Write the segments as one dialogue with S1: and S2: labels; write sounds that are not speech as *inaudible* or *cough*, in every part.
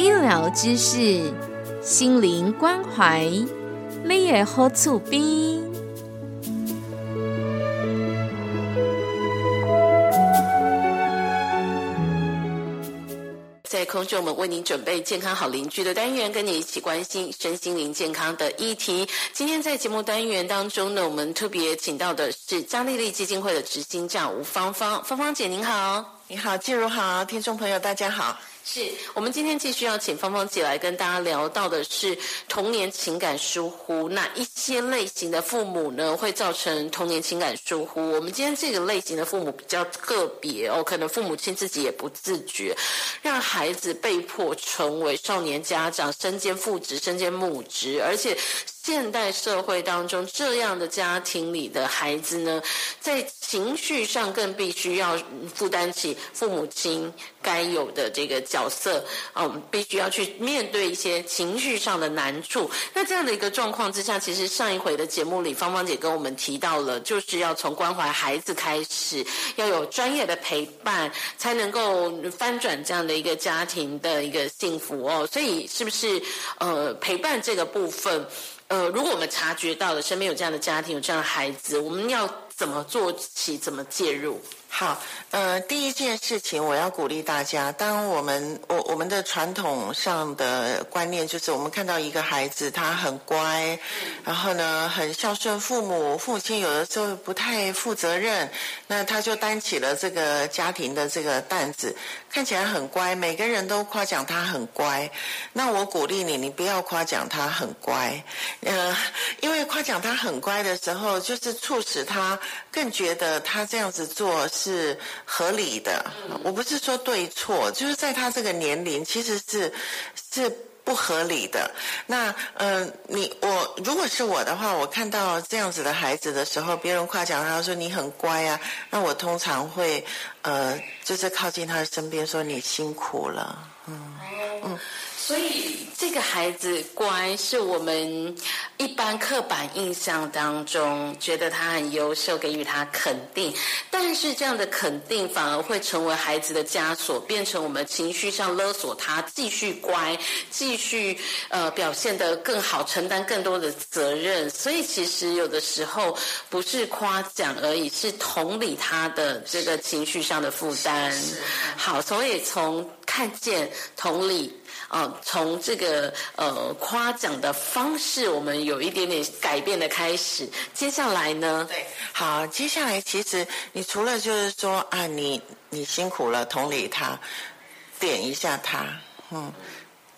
S1: 医疗知识，心灵关怀，你也好厝边。在空中，我们为您准备健康好邻居的单元，跟你一起关心身心灵健康的议题。今天在节目单元当中呢，我们特别请到的是张丽丽基金会的执行长吴芳芳，芳芳姐您好。
S2: 你好，静茹好，听众朋友大家好。
S1: 是我们今天继续要请芳芳姐来跟大家聊到的是童年情感疏忽，那一些类型的父母呢，会造成童年情感疏忽。我们今天这个类型的父母比较个别哦，可能父母亲自己也不自觉，让孩子被迫成为少年家长，身兼父职、身兼母职，而且。现代社会当中，这样的家庭里的孩子呢，在情绪上更必须要负担起父母亲该有的这个角色，嗯，必须要去面对一些情绪上的难处。那这样的一个状况之下，其实上一回的节目里，芳芳姐跟我们提到了，就是要从关怀孩子开始，要有专业的陪伴，才能够翻转这样的一个家庭的一个幸福哦。所以，是不是呃陪伴这个部分？呃，如果我们察觉到了身边有这样的家庭，有这样的孩子，我们要怎么做起？怎么介入？
S2: 好，呃，第一件事情我要鼓励大家。当我们我我们的传统上的观念就是，我们看到一个孩子他很乖，然后呢很孝顺父母，父亲有的时候不太负责任，那他就担起了这个家庭的这个担子，看起来很乖，每个人都夸奖他很乖。那我鼓励你，你不要夸奖他很乖，呃，因为夸奖他很乖的时候，就是促使他更觉得他这样子做。是合理的，我不是说对错，就是在他这个年龄，其实是是不合理的。那嗯，你我如果是我的话，我看到这样子的孩子的时候，别人夸奖他说你很乖啊，那我通常会呃，就是靠近他的身边说你辛苦了，嗯
S1: 嗯。所以这个孩子乖，是我们一般刻板印象当中觉得他很优秀，给予他肯定。但是这样的肯定反而会成为孩子的枷锁，变成我们情绪上勒索他，继续乖，继续呃表现得更好，承担更多的责任。所以其实有的时候不是夸奖而已，是同理他的这个情绪上的负担。好，所以从看见同理。啊，从这个呃夸奖的方式，我们有一点点改变的开始。接下来呢？
S2: 对，好，接下来其实你除了就是说啊，你你辛苦了，同理他，点一下他，嗯，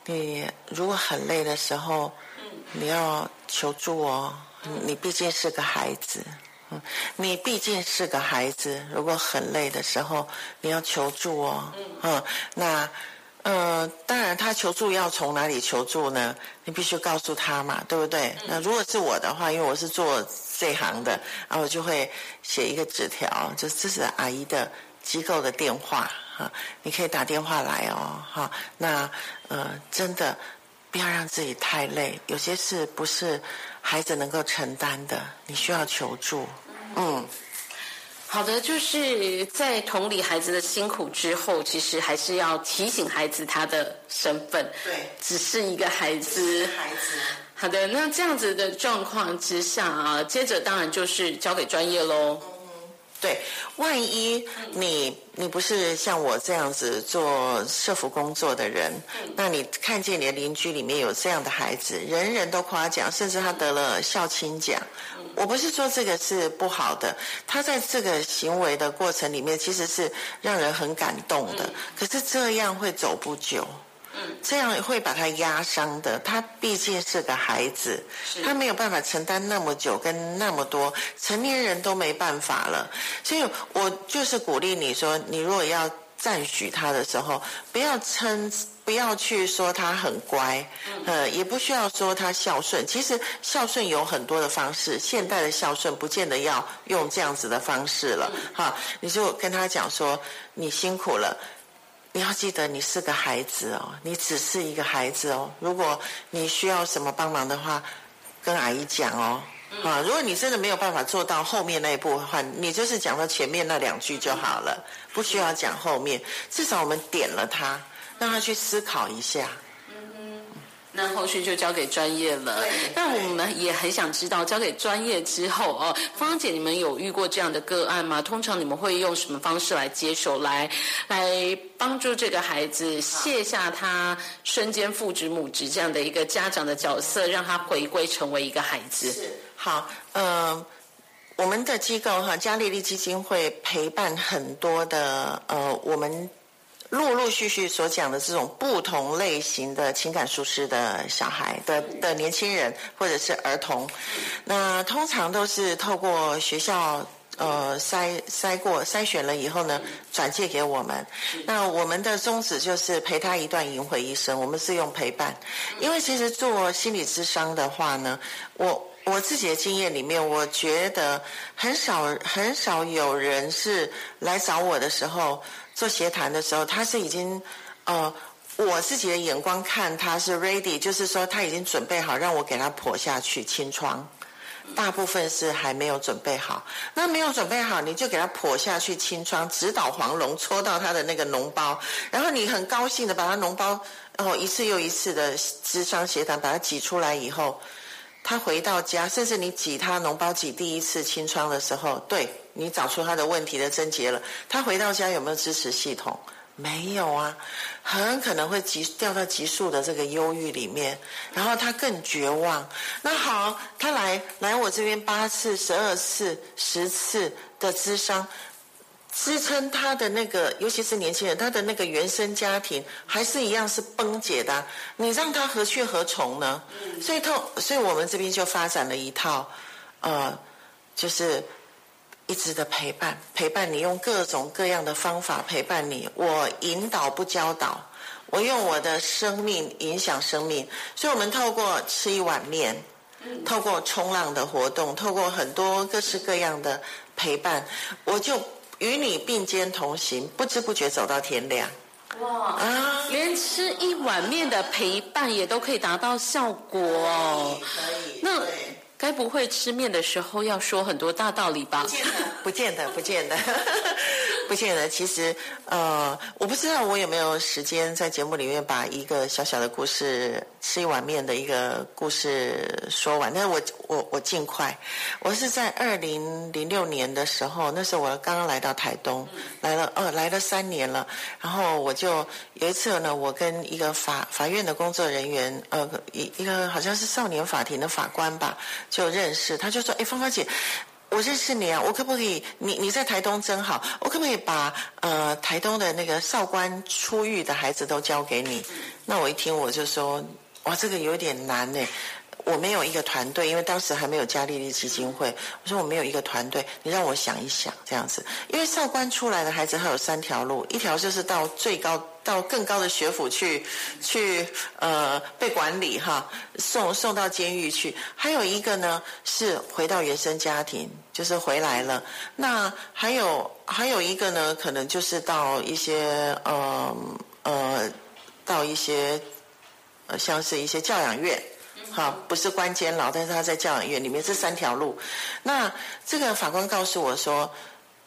S2: 你如果很累的时候，你要求助哦，你毕竟是个孩子，嗯，你毕竟是个孩子，如果很累的时候，你要求助哦，嗯，那。呃，当然，他求助要从哪里求助呢？你必须告诉他嘛，对不对？那如果是我的话，因为我是做这行的，然后我就会写一个纸条，就是这是阿姨的机构的电话哈，你可以打电话来哦，哈。那呃，真的不要让自己太累，有些事不是孩子能够承担的，你需要求助，嗯。
S1: 好的，就是在同理孩子的辛苦之后，其实还是要提醒孩子他的身份，
S2: 对，
S1: 只是一个孩子。
S2: 孩子。
S1: 好的，那这样子的状况之下啊，接着当然就是交给专业喽。
S2: 对，万一你你不是像我这样子做社服工作的人，那你看见你的邻居里面有这样的孩子，人人都夸奖，甚至他得了校青奖。我不是说这个是不好的，他在这个行为的过程里面其实是让人很感动的，可是这样会走不久。这样会把他压伤的。他毕竟是个孩子，他没有办法承担那么久跟那么多，成年人都没办法了。所以我就是鼓励你说，你如果要赞许他的时候，不要称不要去说他很乖，呃，也不需要说他孝顺。其实孝顺有很多的方式，现代的孝顺不见得要用这样子的方式了。哈，你就跟他讲说，你辛苦了，你要记得你是个孩子哦，你只是一个孩子哦。如果你需要什么帮忙的话，跟阿姨讲哦。啊，如果你真的没有办法做到后面那一步的话，你就是讲到前面那两句就好了，不需要讲后面。至少我们点了他。让他去思考一下，
S1: 嗯那后续就交给专业了。但我们也很想知道，交给专业之后哦，芳姐，你们有遇过这样的个案吗？通常你们会用什么方式来接手，来来帮助这个孩子卸下他身兼父职母职这样的一个家长的角色，让他回归成为一个孩子？
S2: 是好，呃，我们的机构哈，嘉利利基金会陪伴很多的呃，我们。陆陆续续所讲的这种不同类型的情感舒适的小孩的的年轻人或者是儿童，那通常都是透过学校呃筛筛过筛选了以后呢，转介给我们。那我们的宗旨就是陪他一段赢回一生。我们是用陪伴，因为其实做心理咨商的话呢，我我自己的经验里面，我觉得很少很少有人是来找我的时候。做协谈的时候，他是已经，呃，我自己的眼光看他是 ready，就是说他已经准备好让我给他剖下去清创。大部分是还没有准备好，那没有准备好，你就给他剖下去清创，直捣黄龙，戳到他的那个脓包，然后你很高兴的把他脓包，然后一次又一次的智商协谈把它挤出来以后，他回到家，甚至你挤他脓包挤第一次清创的时候，对。你找出他的问题的症结了，他回到家有没有支持系统？没有啊，很可能会急掉到急速的这个忧郁里面，然后他更绝望。那好，他来来我这边八次、十二次、十次的智商，支撑他的那个，尤其是年轻人，他的那个原生家庭还是一样是崩解的。你让他何去何从呢？所以，透，所以我们这边就发展了一套，呃，就是。一直的陪伴，陪伴你用各种各样的方法陪伴你。我引导不教导，我用我的生命影响生命。所以，我们透过吃一碗面，透过冲浪的活动，透过很多各式各样的陪伴，我就与你并肩同行，不知不觉走到天亮。哇
S1: 啊！连吃一碗面的陪伴也都可以达到效果哦。
S2: 可以，
S1: 那。该不会吃面的时候要说很多大道理吧？
S2: 不见得，不见得，不见得。其实，呃，我不知道我有没有时间在节目里面把一个小小的故事，吃一碗面的一个故事说完。但是我我我尽快。我是在二零零六年的时候，那时候我刚刚来到台东，来了呃来了三年了。然后我就有一次呢，我跟一个法法院的工作人员，呃，一一个好像是少年法庭的法官吧。就认识，他就说：“哎，芳芳姐，我认识你啊，我可不可以？你你在台东真好，我可不可以把呃台东的那个少官出狱的孩子都交给你？”那我一听我就说：“哇，这个有点难呢。”我没有一个团队，因为当时还没有加利利基金会。我说我没有一个团队，你让我想一想这样子。因为少官出来的孩子，他有三条路：一条就是到最高、到更高的学府去，去呃被管理哈，送送到监狱去；还有一个呢是回到原生家庭，就是回来了。那还有还有一个呢，可能就是到一些呃呃到一些呃像是一些教养院。好，不是关监牢，但是他在教养院里面这三条路。那这个法官告诉我说，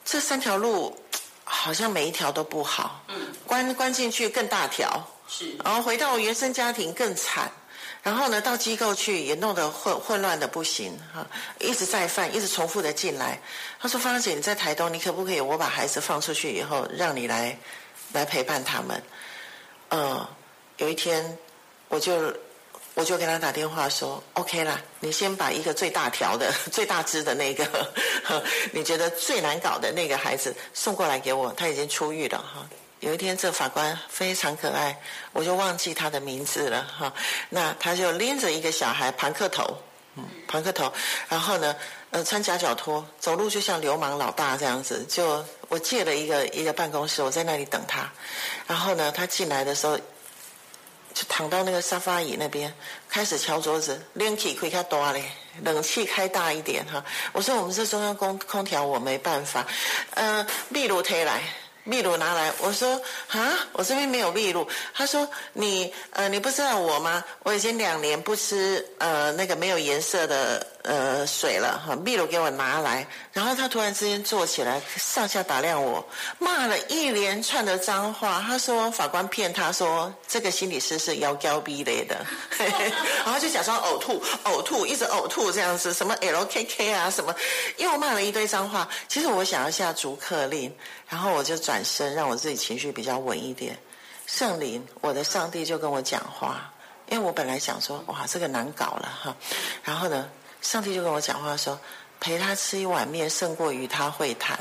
S2: 这三条路好像每一条都不好。嗯，关关进去更大条，是，然后回到原生家庭更惨，然后呢到机构去也弄得混混乱的不行哈，一直在犯，一直重复的进来。他说：“芳姐，你在台东，你可不可以我把孩子放出去以后，让你来来陪伴他们？”嗯，有一天我就。我就给他打电话说：“OK 啦，你先把一个最大条的、*laughs* 最大只的那个，*laughs* 你觉得最难搞的那个孩子送过来给我，他已经出狱了哈。有一天，这法官非常可爱，我就忘记他的名字了哈。那他就拎着一个小孩，庞克头，嗯，庞克头，然后呢，呃，穿夹脚拖，走路就像流氓老大这样子。就我借了一个一个办公室，我在那里等他。然后呢，他进来的时候。”就躺到那个沙发椅那边，开始敲桌子，冷气开开大嘞，冷气开大一点哈。我说我们这中央空空调我没办法，呃，秘鲁推来。秘鲁拿来，我说啊，我这边没有秘鲁。他说你呃，你不知道我吗？我已经两年不吃呃那个没有颜色的呃水了哈。秘鲁给我拿来，然后他突然之间坐起来，上下打量我，骂了一连串的脏话。他说法官骗他说这个心理师是妖娇逼类的，*laughs* 然后就假装呕吐呕吐，一直呕吐这样子，什么 LKK 啊什么，又骂了一堆脏话。其实我想要下逐客令。然后我就转身，让我自己情绪比较稳一点。圣灵，我的上帝就跟我讲话，因为我本来想说，哇，这个难搞了哈。然后呢，上帝就跟我讲话说，陪他吃一碗面胜过与他会谈。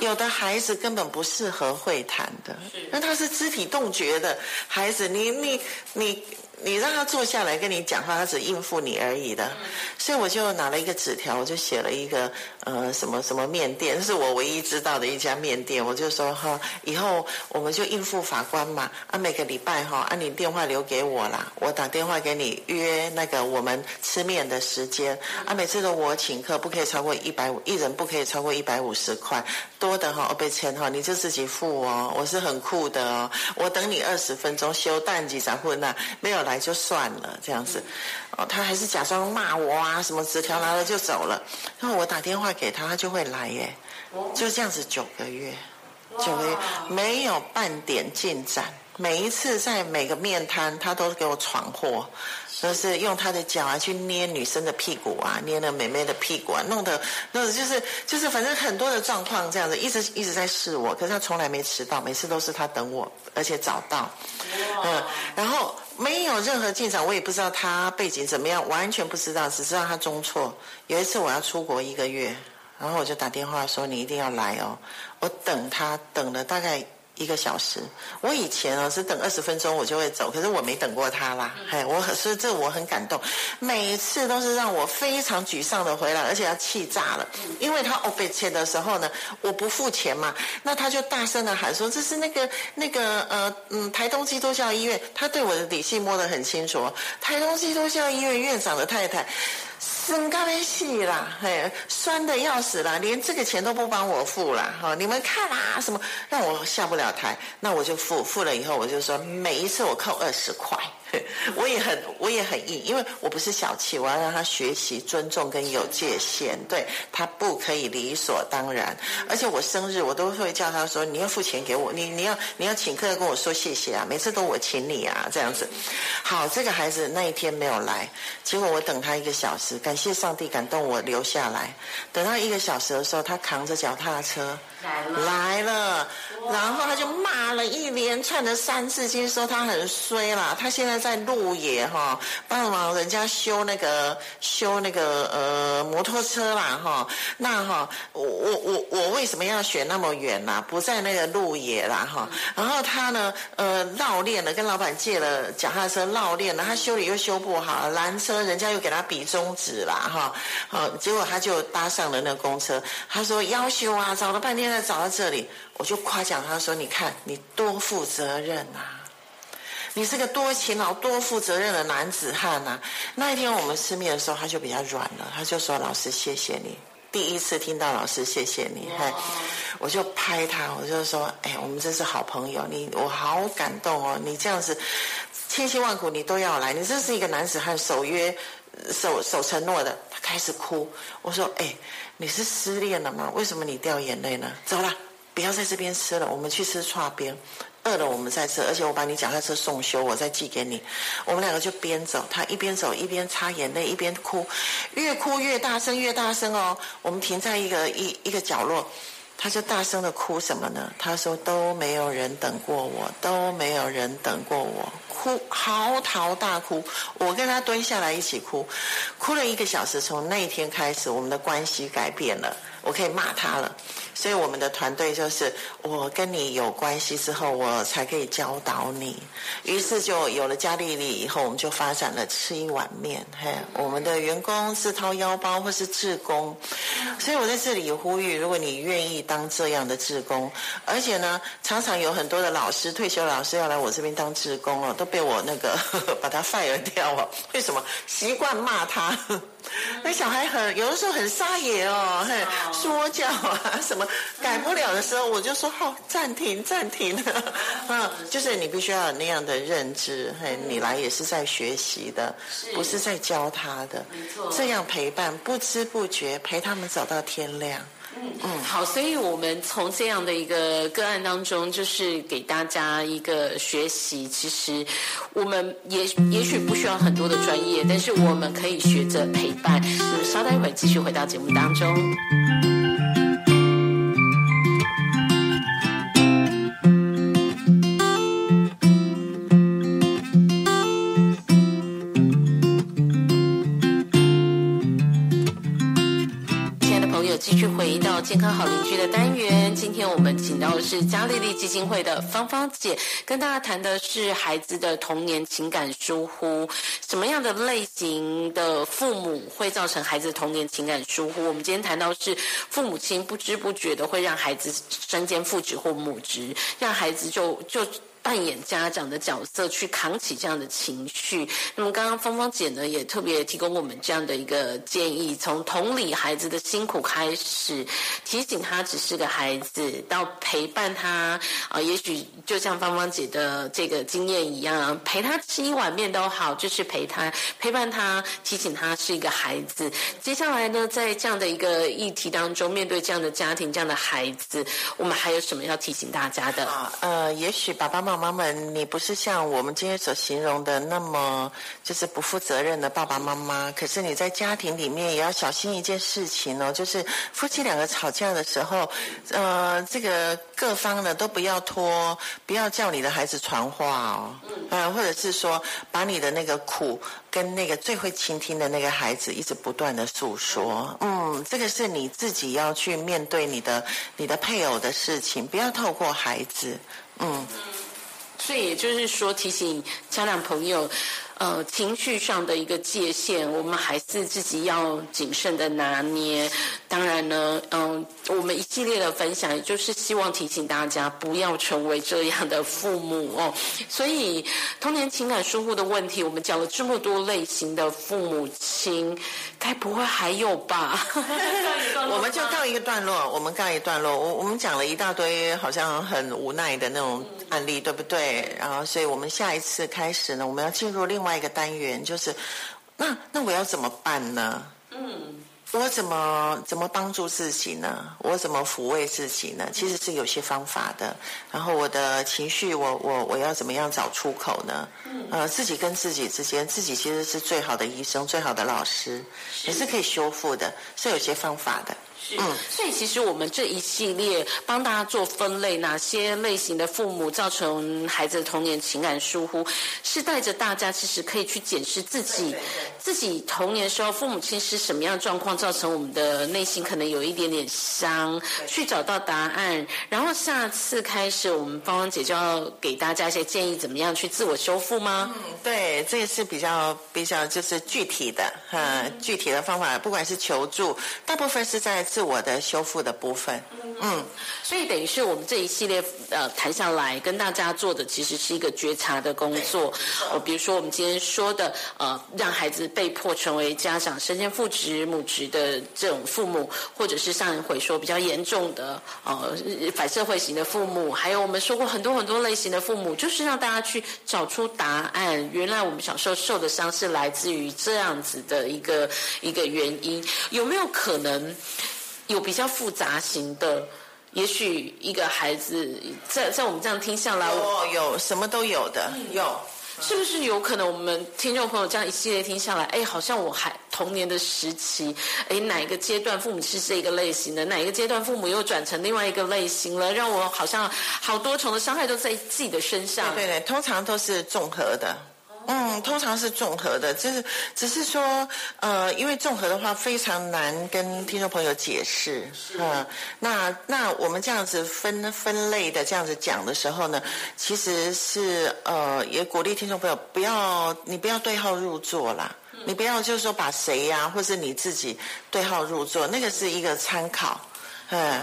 S2: 有的孩子根本不适合会谈的，那他是肢体动觉的孩子，你你你。你让他坐下来跟你讲话，他只应付你而已的。所以我就拿了一个纸条，我就写了一个呃什么什么面店，是我唯一知道的一家面店。我就说哈，以后我们就应付法官嘛。啊，每个礼拜哈，啊你电话留给我啦，我打电话给你约那个我们吃面的时间。啊，每次都我请客，不可以超过一百五，一人不可以超过一百五十块，多的哈被签哈，你就自己付哦。我是很酷的哦，我等你二十分钟休淡季咋混呐？没有来。就算了，这样子，哦，他还是假装骂我啊，什么纸条拿了就走了。然后我打电话给他，他就会来耶，就这样子九个月，九个月没有半点进展。每一次在每个面摊，他都给我闯祸，就是用他的脚啊去捏女生的屁股啊，捏了美美的屁股啊，弄得弄得就是就是反正很多的状况这样子，一直一直在试我，可是他从来没迟到，每次都是他等我，而且早到，嗯，然后没有任何进展，我也不知道他背景怎么样，完全不知道，只知道他中错。有一次我要出国一个月，然后我就打电话说你一定要来哦，我等他等了大概。一个小时，我以前哦是等二十分钟我就会走，可是我没等过他啦，嘿，我所以这我很感动，每次都是让我非常沮丧的回来，而且要气炸了，因为他哦被切的时候呢，我不付钱嘛，那他就大声的喊说这是那个那个呃嗯台东基督教医院，他对我的底细摸得很清楚，台东基督教医院院长的太太。生咖啡细啦，嘿，酸的要死啦，连这个钱都不帮我付啦，哈，你们看啦，什么让我下不了台，那我就付，付了以后我就说每一次我扣二十块。*laughs* 我也很，我也很硬，因为我不是小气，我要让他学习尊重跟有界限，对他不可以理所当然。而且我生日，我都会叫他说：“你要付钱给我，你你要你要请客跟我说谢谢啊，每次都我请你啊，这样子。”好，这个孩子那一天没有来，结果我等他一个小时，感谢上帝感动我留下来。等到一个小时的时候，他扛着脚踏车。来了，然后他就骂了一连串的三字经，说他很衰啦。他现在在路野哈，帮忙人家修那个修那个呃摩托车啦哈。那哈，我我我我为什么要选那么远呢？不在那个路野啦哈。然后他呢呃绕练了，跟老板借了脚踏车绕练了，他修理又修不好，拦车人家又给他比中指啦哈。好，结果他就搭上了那公车，他说要修啊，找了半天才。找到这里，我就夸奖他说：“你看，你多负责任啊！你是个多勤劳、多负责任的男子汉呐！”那一天我们吃面的时候，他就比较软了，他就说：“老师，谢谢你。”第一次听到老师谢谢你，嘿，我就拍他，我就说：“哎，我们真是好朋友，你我好感动哦！你这样子千辛万苦你都要来，你这是一个男子汉，守约、守守承诺的。”他开始哭，我说：“哎。”你是失恋了吗？为什么你掉眼泪呢？走了，不要在这边吃了，我们去吃串边。饿了我们再吃，而且我把你脚踏车送修，我再寄给你。我们两个就边走，他一边走一边擦眼泪，一边哭，越哭越大声，越大声哦。我们停在一个一一个角落。他就大声的哭什么呢？他说都没有人等过我，都没有人等过我，哭嚎啕大哭。我跟他蹲下来一起哭，哭了一个小时。从那一天开始，我们的关系改变了。我可以骂他了。所以我们的团队就是我跟你有关系之后，我才可以教导你。于是就有了加利利以后，我们就发展了吃一碗面。嘿，我们的员工自掏腰包或是志工，所以我在这里呼吁，如果你愿意当这样的志工，而且呢，常常有很多的老师退休老师要来我这边当志工哦，都被我那个 *laughs* 把他 fire 掉哦。为什么？习惯骂他。那小孩很有的时候很撒野哦，嘿，说教啊什么改不了的时候，我就说好暂停暂停，*laughs* 嗯，就是你必须要有那样的认知，嘿，你来也是在学习的，不是在教他的，
S1: 没错，
S2: 这样陪伴不知不觉陪他们走到天亮。
S1: 嗯，好，所以我们从这样的一个个案当中，就是给大家一个学习。其实我们也也许不需要很多的专业，但是我们可以学着陪伴。我们稍待一会儿，继续回到节目当中。是嘉丽丽基金会的芳芳姐，跟大家谈的是孩子的童年情感疏忽，什么样的类型的父母会造成孩子童年情感疏忽？我们今天谈到是父母亲不知不觉的会让孩子身兼父职或母职，让孩子就就。扮演家长的角色去扛起这样的情绪。那么刚刚芳芳姐呢也特别提供我们这样的一个建议：从同理孩子的辛苦开始，提醒他只是个孩子，到陪伴他啊，也许就像芳芳姐的这个经验一样，陪他吃一碗面都好，就是陪他陪伴他，提醒他是一个孩子。接下来呢，在这样的一个议题当中，面对这样的家庭、这样的孩子，我们还有什么要提醒大家的？
S2: 啊，呃，也许爸爸妈妈。妈妈们，你不是像我们今天所形容的那么就是不负责任的爸爸妈妈，可是你在家庭里面也要小心一件事情哦，就是夫妻两个吵架的时候，呃，这个各方呢都不要拖，不要叫你的孩子传话哦，嗯，或者是说把你的那个苦跟那个最会倾听的那个孩子一直不断的诉说，嗯，这个是你自己要去面对你的你的配偶的事情，不要透过孩子，嗯。
S1: 所以也就是说，提醒家长朋友。呃，情绪上的一个界限，我们还是自己要谨慎的拿捏。当然呢，嗯，我们一系列的分享，也就是希望提醒大家不要成为这样的父母哦。所以，童年情感疏忽的问题，我们讲了这么多类型的父母亲，该不会还有吧？*laughs*
S2: 我们就告一个段落，我们告一段落。我我们讲了一大堆，好像很无奈的那种案例，对不对？然后，所以我们下一次开始呢，我们要进入另。外一个单元就是，那那我要怎么办呢？嗯，我怎么怎么帮助自己呢？我怎么抚慰自己呢？其实是有些方法的。然后我的情绪，我我我要怎么样找出口呢？呃，自己跟自己之间，自己其实是最好的医生，最好的老师，也是可以修复的，是有些方法的。
S1: 嗯，所以其实我们这一系列帮大家做分类，哪些类型的父母造成孩子的童年情感疏忽，是带着大家其实可以去检视自己，自己童年时候父母亲是什么样状况，造成我们的内心可能有一点点伤，去找到答案。然后下次开始，我们芳芳姐就要给大家一些建议，怎么样去自我修复吗？
S2: 嗯，对，这个是比较比较就是具体的哈，具体的方法，不管是求助，大部分是在。自我的修复的部分，
S1: 嗯，所以等于是我们这一系列呃谈下来，跟大家做的其实是一个觉察的工作。呃，比如说我们今天说的，呃，让孩子被迫成为家长身兼父职母职的这种父母，或者是上一回说比较严重的呃反社会型的父母，还有我们说过很多很多类型的父母，就是让大家去找出答案。原来我们小时候受的伤是来自于这样子的一个一个原因，有没有可能？有比较复杂型的，也许一个孩子在在我们这样听下来，
S2: 哦，有什么都有的，有，
S1: 是不是有可能我们听众朋友这样一系列听下来，哎，好像我还童年的时期，哎，哪一个阶段父母是这个类型的，哪一个阶段父母又转成另外一个类型了，让我好像好多重的伤害都在自己的身上。
S2: 对对，通常都是综合的。嗯，通常是综合的，就是只是说，呃，因为综合的话非常难跟听众朋友解释，嗯，那那我们这样子分分类的这样子讲的时候呢，其实是呃，也鼓励听众朋友不要你不要对号入座啦，你不要就是说把谁呀，或是你自己对号入座，那个是一个参考，嗯。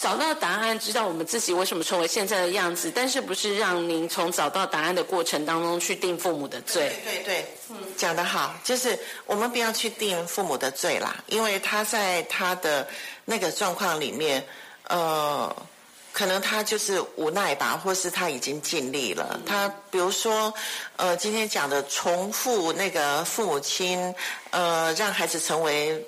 S1: 找到答案，知道我们自己为什么成为现在的样子，但是不是让您从找到答案的过程当中去定父母的罪？
S2: 对对对，嗯，讲得好，就是我们不要去定父母的罪啦，因为他在他的那个状况里面，呃，可能他就是无奈吧，或是他已经尽力了。他比如说，呃，今天讲的重复那个父母亲，呃，让孩子成为。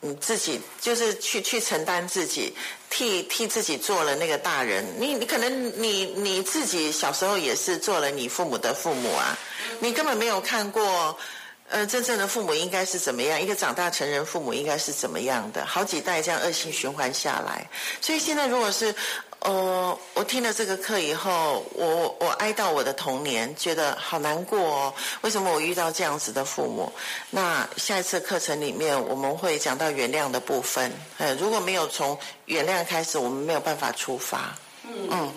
S2: 你自己就是去去承担自己，替替自己做了那个大人。你你可能你你自己小时候也是做了你父母的父母啊，你根本没有看过，呃，真正的父母应该是怎么样，一个长大成人父母应该是怎么样的，好几代这样恶性循环下来。所以现在如果是。呃，我听了这个课以后，我我哀悼我的童年，觉得好难过哦。为什么我遇到这样子的父母？那下一次课程里面我们会讲到原谅的部分。呃，如果没有从原谅开始，我们没有办法出发。嗯。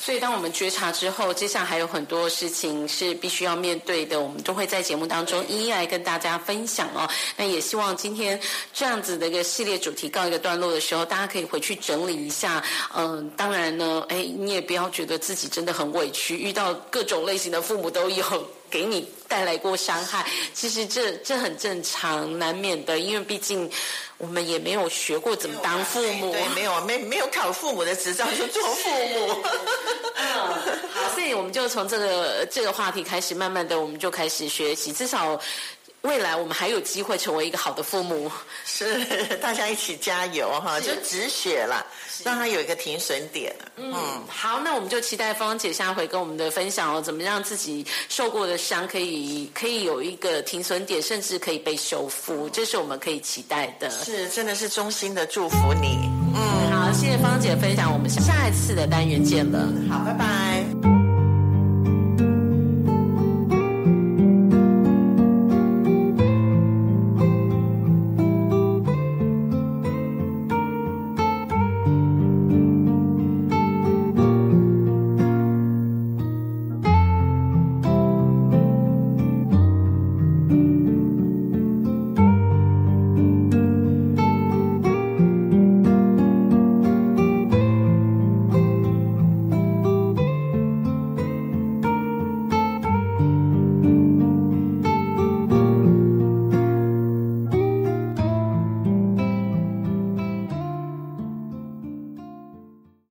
S1: 所以，当我们觉察之后，接下来还有很多事情是必须要面对的，我们都会在节目当中一一来跟大家分享哦。那也希望今天这样子的一个系列主题告一个段落的时候，大家可以回去整理一下。嗯，当然呢，哎，你也不要觉得自己真的很委屈，遇到各种类型的父母都有。给你带来过伤害，其实这这很正常，难免的，因为毕竟我们也没有学过怎么当父母，
S2: 对，没有没没有考父母的执照就做父母。*laughs*
S1: 嗯，好，所以我们就从这个这个话题开始，慢慢的我们就开始学习，至少。未来我们还有机会成为一个好的父母，
S2: 是 *laughs* 大家一起加油哈！就止血了，让他有一个停损点。
S1: 嗯，好，那我们就期待芳姐下回跟我们的分享哦，怎么让自己受过的伤可以可以有一个停损点，甚至可以被修复，这是我们可以期待的。
S2: 是，真的是衷心的祝福你。
S1: 嗯，好，谢谢芳姐分享，我们下一次的单元见了。
S2: 好，拜拜。